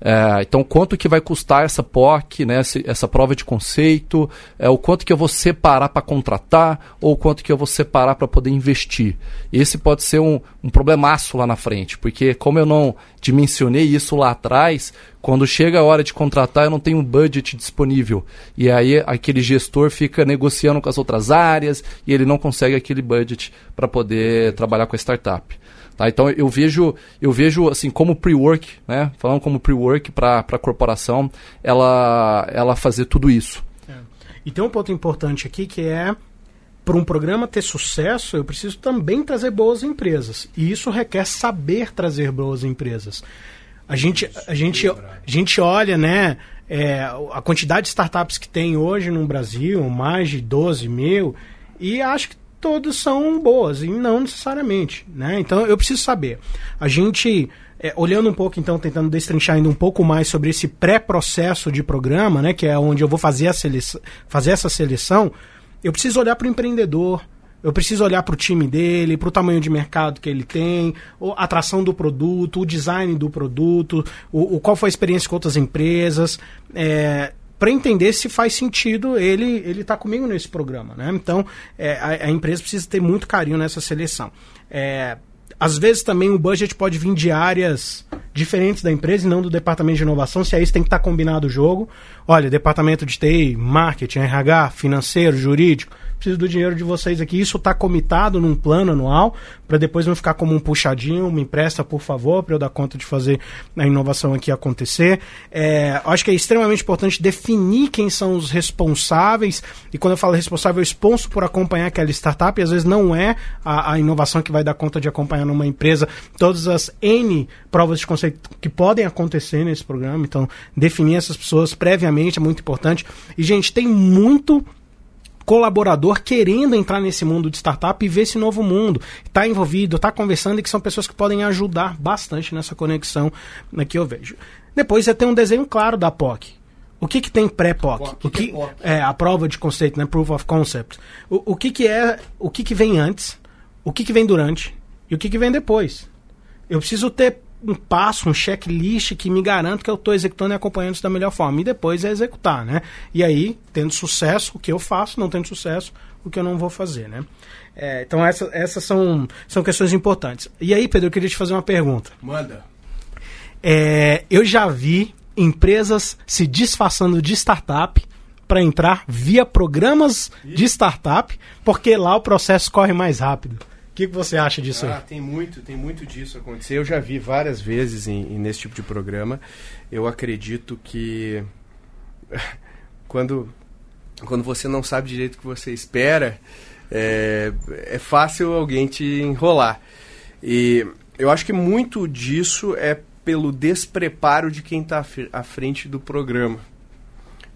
É, então, quanto que vai custar essa POC, né, essa, prova de conceito, é, o quanto que eu vou separar para contratar, ou o quanto que eu vou separar para poder investir. Esse pode ser um, um problemaço lá na frente, porque como eu não dimensionei isso lá atrás, quando chega a hora de contratar, eu não tenho um budget disponível. E aí aquele gestor fica negociando com as outras áreas e ele não consegue aquele budget para poder trabalhar com a startup. Tá? Então eu vejo, eu vejo assim como pre-work, né? falando como pre-work para a corporação, ela, ela fazer tudo isso. É. E tem um ponto importante aqui que é para um programa ter sucesso, eu preciso também trazer boas empresas. E isso requer saber trazer boas empresas. A gente, a gente, a gente olha, né? É, a quantidade de startups que tem hoje no Brasil, mais de 12 mil, e acho que todas são boas, e não necessariamente. Né? Então eu preciso saber. A gente, é, olhando um pouco, então, tentando destrinchar ainda um pouco mais sobre esse pré-processo de programa, né, que é onde eu vou fazer, a seleção, fazer essa seleção, eu preciso olhar para o empreendedor. Eu preciso olhar para o time dele, para o tamanho de mercado que ele tem, a atração do produto, o design do produto, o, o qual foi a experiência com outras empresas. É, para entender se faz sentido ele ele tá comigo nesse programa, né? Então é, a, a, empresa precisa ter muito carinho nessa seleção. É, às vezes também o budget pode vir de áreas diferentes da empresa e não do departamento de inovação, se é isso tem que estar tá combinado o jogo. Olha, departamento de TI, marketing, RH, financeiro, jurídico, preciso do dinheiro de vocês aqui. Isso está comitado num plano anual, para depois não ficar como um puxadinho, me empresta, por favor, para eu dar conta de fazer a inovação aqui acontecer. É, acho que é extremamente importante definir quem são os responsáveis, e quando eu falo responsável, eu esponso por acompanhar aquela startup, e às vezes não é a, a inovação que vai dar conta de acompanhar numa empresa todas as N provas de conceito que podem acontecer nesse programa. Então, definir essas pessoas previamente é muito importante. E, gente, tem muito colaborador querendo entrar nesse mundo de startup e ver esse novo mundo, está envolvido, está conversando e que são pessoas que podem ajudar bastante nessa conexão né, que eu vejo. Depois você tem um desenho claro da POC. O que, que tem pré-POC? O que, é, a prova de conceito, né? Proof of Concept. O, o que, que é, o que, que vem antes, o que, que vem durante e o que, que vem depois. Eu preciso ter um passo, um checklist que me garanta que eu estou executando e acompanhando isso da melhor forma. E depois é executar, né? E aí, tendo sucesso, o que eu faço, não tendo sucesso, o que eu não vou fazer, né? É, então essa, essas são, são questões importantes. E aí, Pedro, eu queria te fazer uma pergunta. Manda. É, eu já vi empresas se disfarçando de startup para entrar via programas de startup, porque lá o processo corre mais rápido. O que, que você acha disso ah, aí? Tem muito, tem muito disso acontecer. Eu já vi várias vezes em, em, nesse tipo de programa. Eu acredito que [LAUGHS] quando, quando você não sabe direito o que você espera, é, é fácil alguém te enrolar. E eu acho que muito disso é pelo despreparo de quem está à frente do programa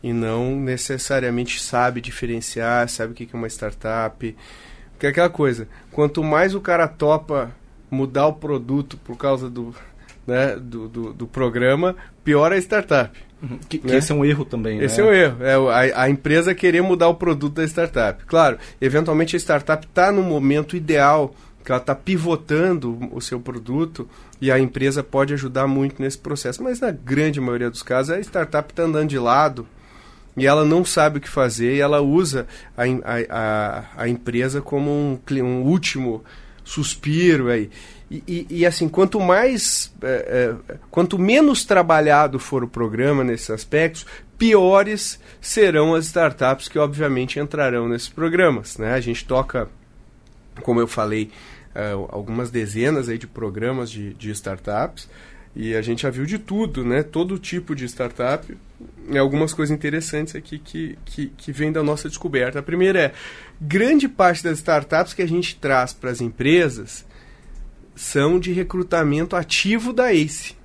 e não necessariamente sabe diferenciar, sabe o que é uma startup. Porque é aquela coisa, quanto mais o cara topa mudar o produto por causa do, né, do, do, do programa, pior é a startup. Uhum. Que, que né? esse é um erro também, Esse né? é um erro. É a, a, empresa querer mudar o produto da startup. Claro, eventualmente a startup está no momento ideal que ela está pivotando o seu produto e a empresa pode ajudar muito nesse processo. Mas na grande maioria dos casos, a startup está andando de lado e ela não sabe o que fazer e ela usa a, a, a, empresa como um, um último suspiro aí. E, e, e, assim, quanto mais, é, é, quanto menos trabalhado for o programa nesses aspectos, piores serão as startups que obviamente entrarão nesses programas. Né? A gente toca, como eu falei, uh, algumas dezenas aí de programas de, de startups e a gente já viu de tudo, né? Todo tipo de startup. E algumas coisas interessantes aqui que, que, que vem da nossa descoberta. A primeira é, grande parte das startups que a gente traz para as empresas são de recrutamento ativo da ACE.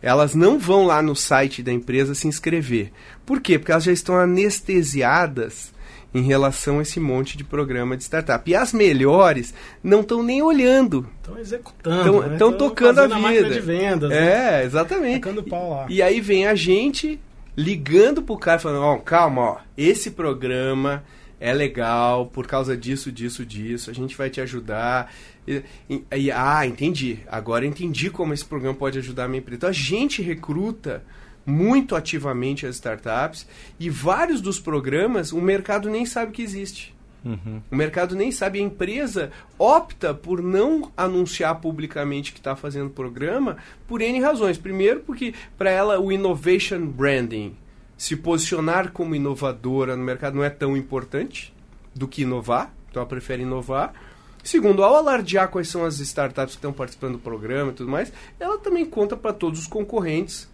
Elas não vão lá no site da empresa se inscrever. Por quê? Porque elas já estão anestesiadas em relação a esse monte de programa de startup. E as melhores não estão nem olhando. Estão executando. Estão né? tocando a vida. de vendas. É, né? exatamente. Tacando pau lá. E, e aí vem a gente ligando pro cara falando, ó, oh, calma, ó, esse programa é legal por causa disso, disso, disso, a gente vai te ajudar. E, e, e, ah, entendi. Agora entendi como esse programa pode ajudar a minha empresa. Então a gente recruta muito ativamente as startups e vários dos programas o mercado nem sabe que existe. Uhum. O mercado nem sabe, a empresa opta por não anunciar publicamente que está fazendo programa por N razões. Primeiro, porque para ela o innovation branding, se posicionar como inovadora no mercado não é tão importante do que inovar, então ela prefere inovar. Segundo, ao alardear quais são as startups que estão participando do programa e tudo mais, ela também conta para todos os concorrentes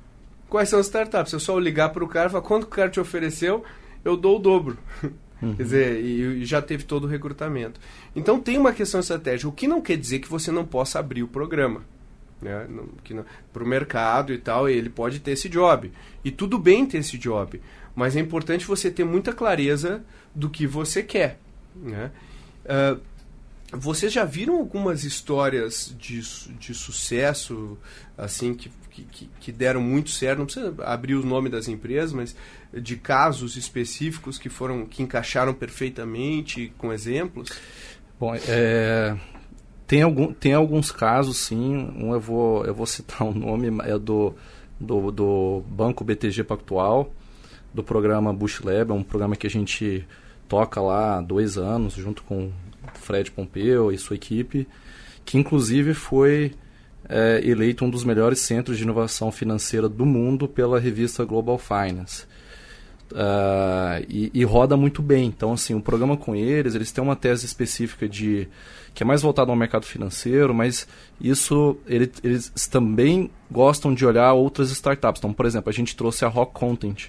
quais são as startups. Eu só ligar para o cara e falar quanto o cara te ofereceu, eu dou o dobro. Uhum. [LAUGHS] Quer dizer, e, e, já teve todo o recrutamento. Então tem uma questão estratégica, o que não quer dizer que você não possa abrir o programa. Né? Para o mercado e tal, ele pode ter esse job. E tudo bem ter esse job. Mas é importante você ter muita clareza do que você quer. Né? Uh, vocês já viram algumas histórias de, de sucesso, assim, que, que, que, deram muito certo? Não precisa abrir o nome das empresas, mas de casos específicos que foram que encaixaram perfeitamente, com exemplos? Bom, é, tem, algum, tem alguns casos, sim. Um eu vou, eu vou citar um nome, é do, do, do Banco BTG Pactual, do programa Bush Lab, é um programa que a gente toca lá há dois anos, junto com Fred Pompeu e sua equipe, que inclusive foi é, eleito um dos melhores centros de inovação financeira do mundo pela revista Global Finance. Uh, e, e, roda muito bem. Então, assim, o programa com eles, eles têm uma tese específica de que é mais voltado ao mercado financeiro, mas isso ele, eles também gostam de olhar outras startups. Então, por exemplo, a gente trouxe a Rock Content,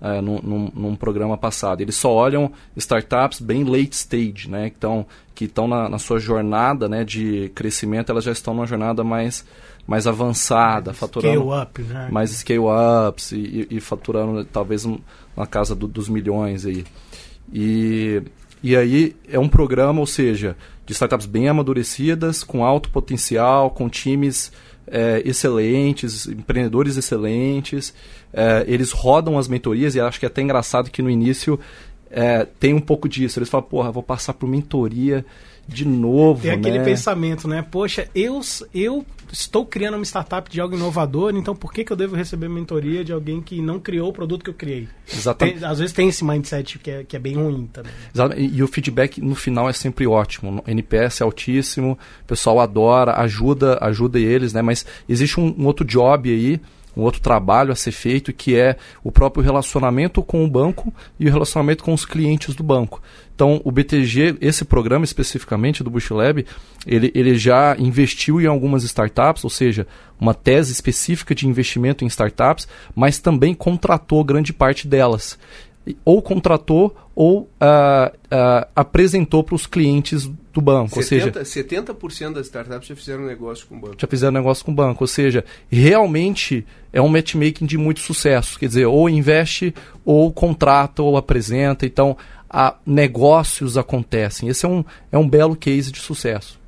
é, num, num, num, programa passado. Eles só olham startups bem late stage, né? Então, que estão na, na, sua jornada né, de crescimento, elas já estão numa jornada mais, mais avançada, mais faturando scale up, né? mais scale ups e, e, e faturando talvez na casa do, dos milhões aí. E, e aí é um programa, ou seja, de startups bem amadurecidas, com alto potencial, com times é, excelentes, empreendedores excelentes. É, eles rodam as mentorias e acho que é até engraçado que no início é, tem um pouco disso. Eles falam, porra, vou passar por mentoria de novo. Tem aquele né? pensamento, né? Poxa, eu, eu estou criando uma startup de algo inovador, então por que, que eu devo receber mentoria de alguém que não criou o produto que eu criei? Exatamente. Tem, às vezes tem esse mindset que é, que é bem ruim também. E, e, o feedback no final é sempre ótimo. O NPS é altíssimo, o pessoal adora, ajuda, ajuda eles, né? Mas existe um, um outro job aí um outro trabalho a ser feito que é o próprio relacionamento com o banco e o relacionamento com os clientes do banco. Então, o BTG, esse programa especificamente do Bush Lab, ele, ele já investiu em algumas startups, ou seja, uma tese específica de investimento em startups, mas também contratou grande parte delas ou contratou ou uh, uh, apresentou para os clientes do banco. 70, ou seja, 70% das startups já fizeram negócio com o banco. Já fizeram negócio com o banco. Ou seja, realmente é um matchmaking de muito sucesso. Quer dizer, ou investe, ou contrata, ou apresenta. Então, a, negócios acontecem. Esse é um, é um belo case de sucesso.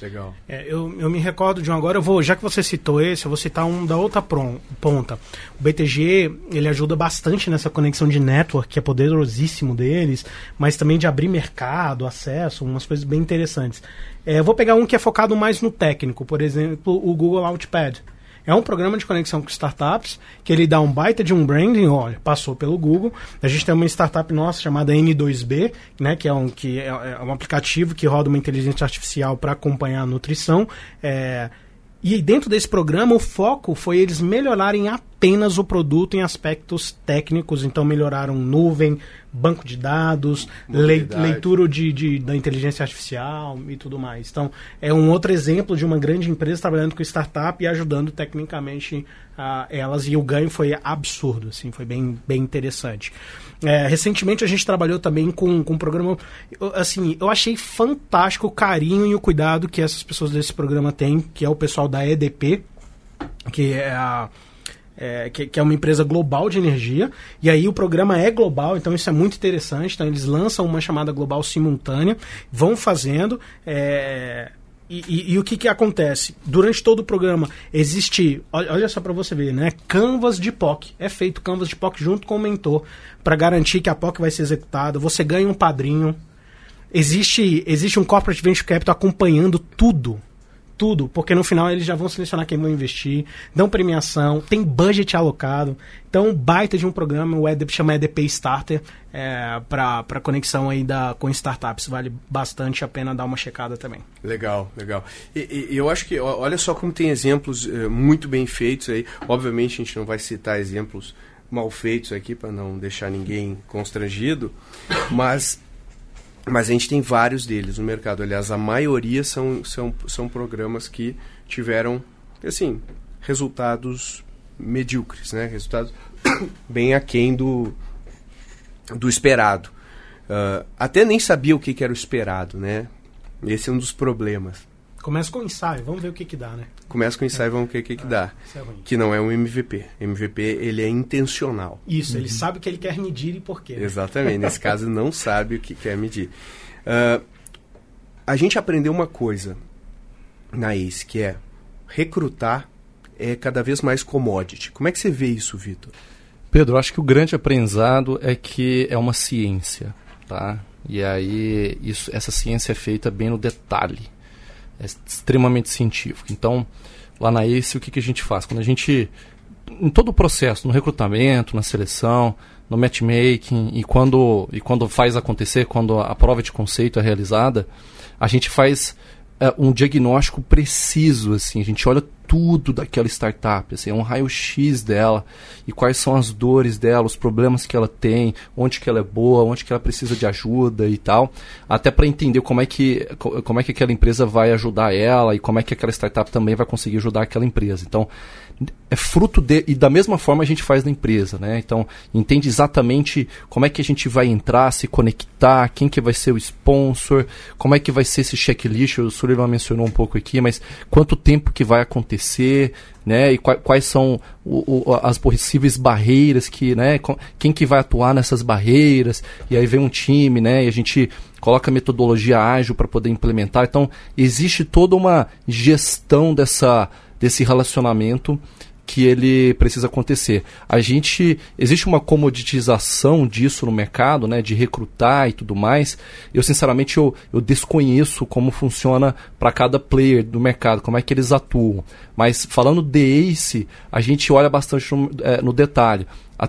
Legal. É, eu, eu me recordo de um agora, eu vou, já que você citou esse, eu vou citar um da outra pron, ponta. O BTG, ele ajuda bastante nessa conexão de network, que é poderosíssimo deles, mas também de abrir mercado, acesso, umas coisas bem interessantes. É, eu vou pegar um que é focado mais no técnico, por exemplo, o Google Outpad. É um programa de conexão com startups que ele dá um baita de um branding, olha, passou pelo Google. A gente tem uma startup nossa chamada N2B, né, que é um, que é, é um aplicativo que roda uma inteligência artificial para acompanhar a nutrição. É, e dentro desse programa, o foco foi eles melhorarem apenas o produto em aspectos técnicos. Então, melhoraram nuvem, banco de dados, lei, leitura de, de, da inteligência artificial e tudo mais. Então, é um outro exemplo de uma grande empresa trabalhando com startup e ajudando tecnicamente uh, elas. E o ganho foi absurdo, assim, foi bem, bem interessante. É, recentemente a gente trabalhou também com, com um programa. Assim, eu achei fantástico o carinho e o cuidado que essas pessoas desse programa têm, que é o pessoal da EDP, que é a é, que, que, é uma empresa global de energia, e aí o programa é global, então isso é muito interessante. Então eles lançam uma chamada global simultânea, vão fazendo. É, e, e, e, o que, que acontece? Durante todo o programa existe, olha, só para você ver, né? Canvas de POC. É feito canvas de POC junto com o mentor para garantir que a POC vai ser executada. Você ganha um padrinho. Existe, existe um corporate venture capital acompanhando tudo tudo, porque no final eles já vão selecionar quem vão investir, dão premiação, tem budget alocado. Então, baita de um programa, o EDP chama EDP Starter, é, para conexão aí da, com startups. Vale bastante a pena dar uma checada também. Legal, legal. E, e eu acho que, olha só como tem exemplos é, muito bem feitos aí. Obviamente, a gente não vai citar exemplos mal feitos aqui para não deixar ninguém constrangido, mas mas a gente tem vários deles no mercado. Aliás, a maioria são, são, são programas que tiveram, assim, resultados medíocres, né? Resultados [COUGHS] bem aquém do, do esperado. Uh, até nem sabia o que, que era o esperado, né? Esse é um dos problemas. Começa com ensaio, vamos ver o que que dá, né? Começa com ensaio, é. vamos ver o que que ah, dá. É que não é um MVP. MVP, ele é intencional. Isso, uhum. ele sabe o que ele quer medir e por quê. Né? Exatamente, nesse caso não sabe o que quer medir. Uh, a gente aprendeu uma coisa na ACE, que é recrutar é cada vez mais commodity. Como é que você vê isso, Vitor? Pedro, acho que o grande aprendizado é que é uma ciência, tá? E aí isso, essa ciência é feita bem no detalhe é extremamente científico. Então, lá na ACE, o que, que a gente faz? Quando a gente, em todo o processo, no recrutamento, na seleção, no matchmaking e quando, e quando faz acontecer, quando a prova de conceito é realizada, a gente faz é, um diagnóstico preciso, assim, a gente olha tudo daquela startup, assim, é um raio-x dela e quais são as dores dela, os problemas que ela tem, onde que ela é boa, onde que ela precisa de ajuda e tal, até para entender como é que como é que aquela empresa vai ajudar ela e como é que aquela startup também vai conseguir ajudar aquela empresa. Então, é fruto de. E da mesma forma a gente faz na empresa, né? Então, entende exatamente como é que a gente vai entrar, se conectar, quem que vai ser o sponsor, como é que vai ser esse checklist, o Sullivan mencionou um pouco aqui, mas quanto tempo que vai acontecer acontecer, né? E quais, são o, o, as possíveis barreiras que, né? Quem que vai atuar nessas barreiras? E aí vem um time, né? E a gente coloca metodologia ágil para poder implementar. Então existe toda uma gestão dessa desse relacionamento que ele precisa acontecer. A gente existe uma comoditização disso no mercado, né, de recrutar e tudo mais. Eu sinceramente eu, eu desconheço como funciona para cada player do mercado, como é que eles atuam. Mas falando de ACE, a gente olha bastante no, é, no detalhe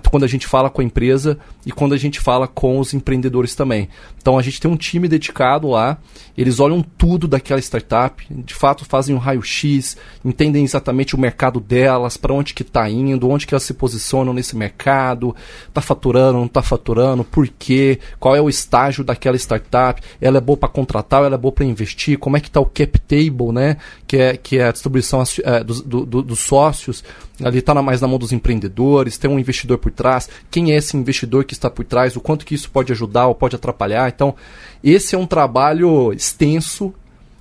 quando a gente fala com a empresa e quando a gente fala com os empreendedores também. Então a gente tem um time dedicado lá, eles olham tudo daquela startup, de fato fazem um raio-x, entendem exatamente o mercado delas, para onde que está indo, onde que elas se posicionam nesse mercado, está faturando, não está faturando, por quê, qual é o estágio daquela startup, ela é boa para contratar, ela é boa para investir, como é que está o cap table, né, que é, que é a distribuição é, dos, do, do, dos sócios, ali está mais na mão dos empreendedores, tem um investidor por trás, quem é esse investidor que está por trás, o quanto que isso pode ajudar ou pode atrapalhar. Então, esse é um trabalho extenso,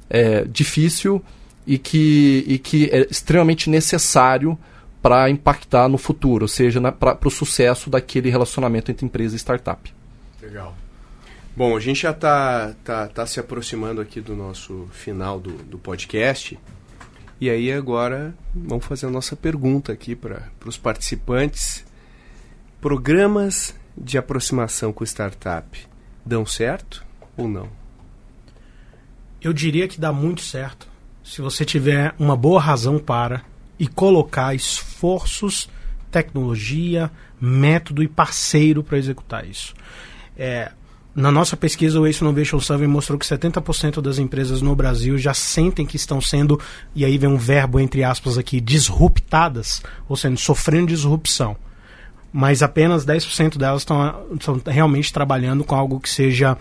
é, difícil e que, e que é extremamente necessário para impactar no futuro, ou seja, para o sucesso daquele relacionamento entre empresa e startup. Legal. Bom, a gente já está tá, tá se aproximando aqui do nosso final do, do podcast. E aí agora vamos fazer a nossa pergunta aqui para os participantes. Programas de aproximação com startup dão certo ou não? Eu diria que dá muito certo se você tiver uma boa razão para e colocar esforços, tecnologia, método e parceiro para executar isso. É, na nossa pesquisa, o Ace Innovation Survey mostrou que 70% das empresas no Brasil já sentem que estão sendo, e aí vem um verbo entre aspas aqui, disruptadas, ou seja, sofrendo disrupção. Mas apenas 10% delas estão, realmente trabalhando com algo que seja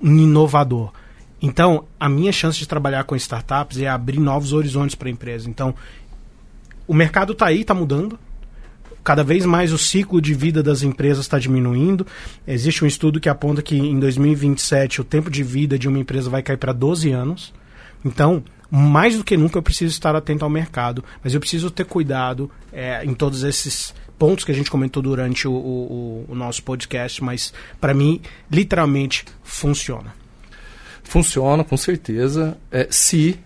inovador. Então, a minha chance de trabalhar com startups é abrir novos horizontes para a empresa. Então, o mercado está aí, está mudando cada vez mais o ciclo de vida das empresas está diminuindo. Existe um estudo que aponta que em 2027 o tempo de vida de uma empresa vai cair para 12 anos. Então, mais do que nunca eu preciso estar atento ao mercado, mas eu preciso ter cuidado é, em todos esses pontos que a gente comentou durante o, o, o nosso podcast, mas para mim, literalmente, funciona. Funciona, com certeza, é, se,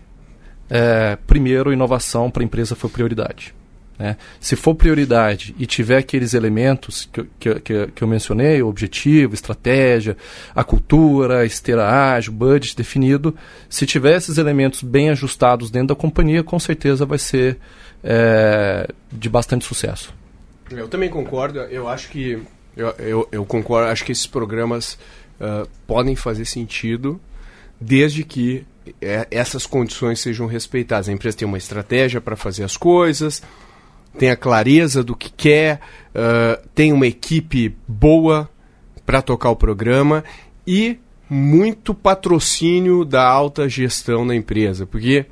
é, primeiro, inovação para a empresa for prioridade. Né? Se for prioridade e tiver aqueles elementos que, que, que, eu mencionei, objetivo, estratégia, a cultura, esteira ágil, budget definido, se tiver esses elementos bem ajustados dentro da companhia, com certeza vai ser é, de bastante sucesso. Eu também concordo. Eu acho que eu, eu, eu concordo. Acho que esses programas uh, podem fazer sentido desde que é, essas condições sejam respeitadas. A empresa tem uma estratégia para fazer as coisas, tem a clareza do que quer, uh, tem uma equipe boa para tocar o programa e muito patrocínio da alta gestão na empresa, porque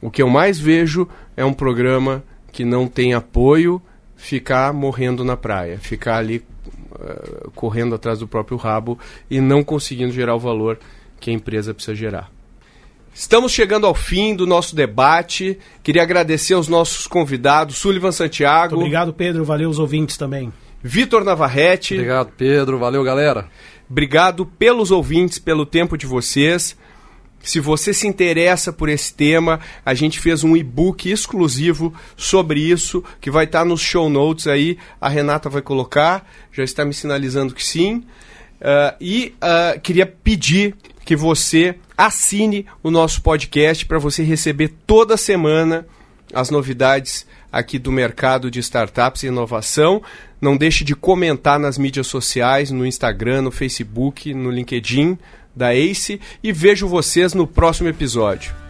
o que eu mais vejo é um programa que não tem apoio ficar morrendo na praia, ficar ali uh, correndo atrás do próprio rabo e não conseguindo gerar o valor que a empresa precisa gerar. Estamos chegando ao fim do nosso debate. Queria agradecer aos nossos convidados, Sullivan Santiago. Muito obrigado, Pedro. Valeu os ouvintes também. Vitor Navarrete. Obrigado, Pedro. Valeu, galera. Obrigado pelos ouvintes, pelo tempo de vocês. Se você se interessa por esse tema, a gente fez um e-book exclusivo sobre isso, que vai estar nos show notes aí. A Renata vai colocar, já está me sinalizando que sim. Uh, e uh, queria pedir que você assine o nosso podcast para você receber toda semana as novidades aqui do mercado de startups e inovação. Não deixe de comentar nas mídias sociais, no Instagram, no Facebook, no LinkedIn da ACE e vejo vocês no próximo episódio.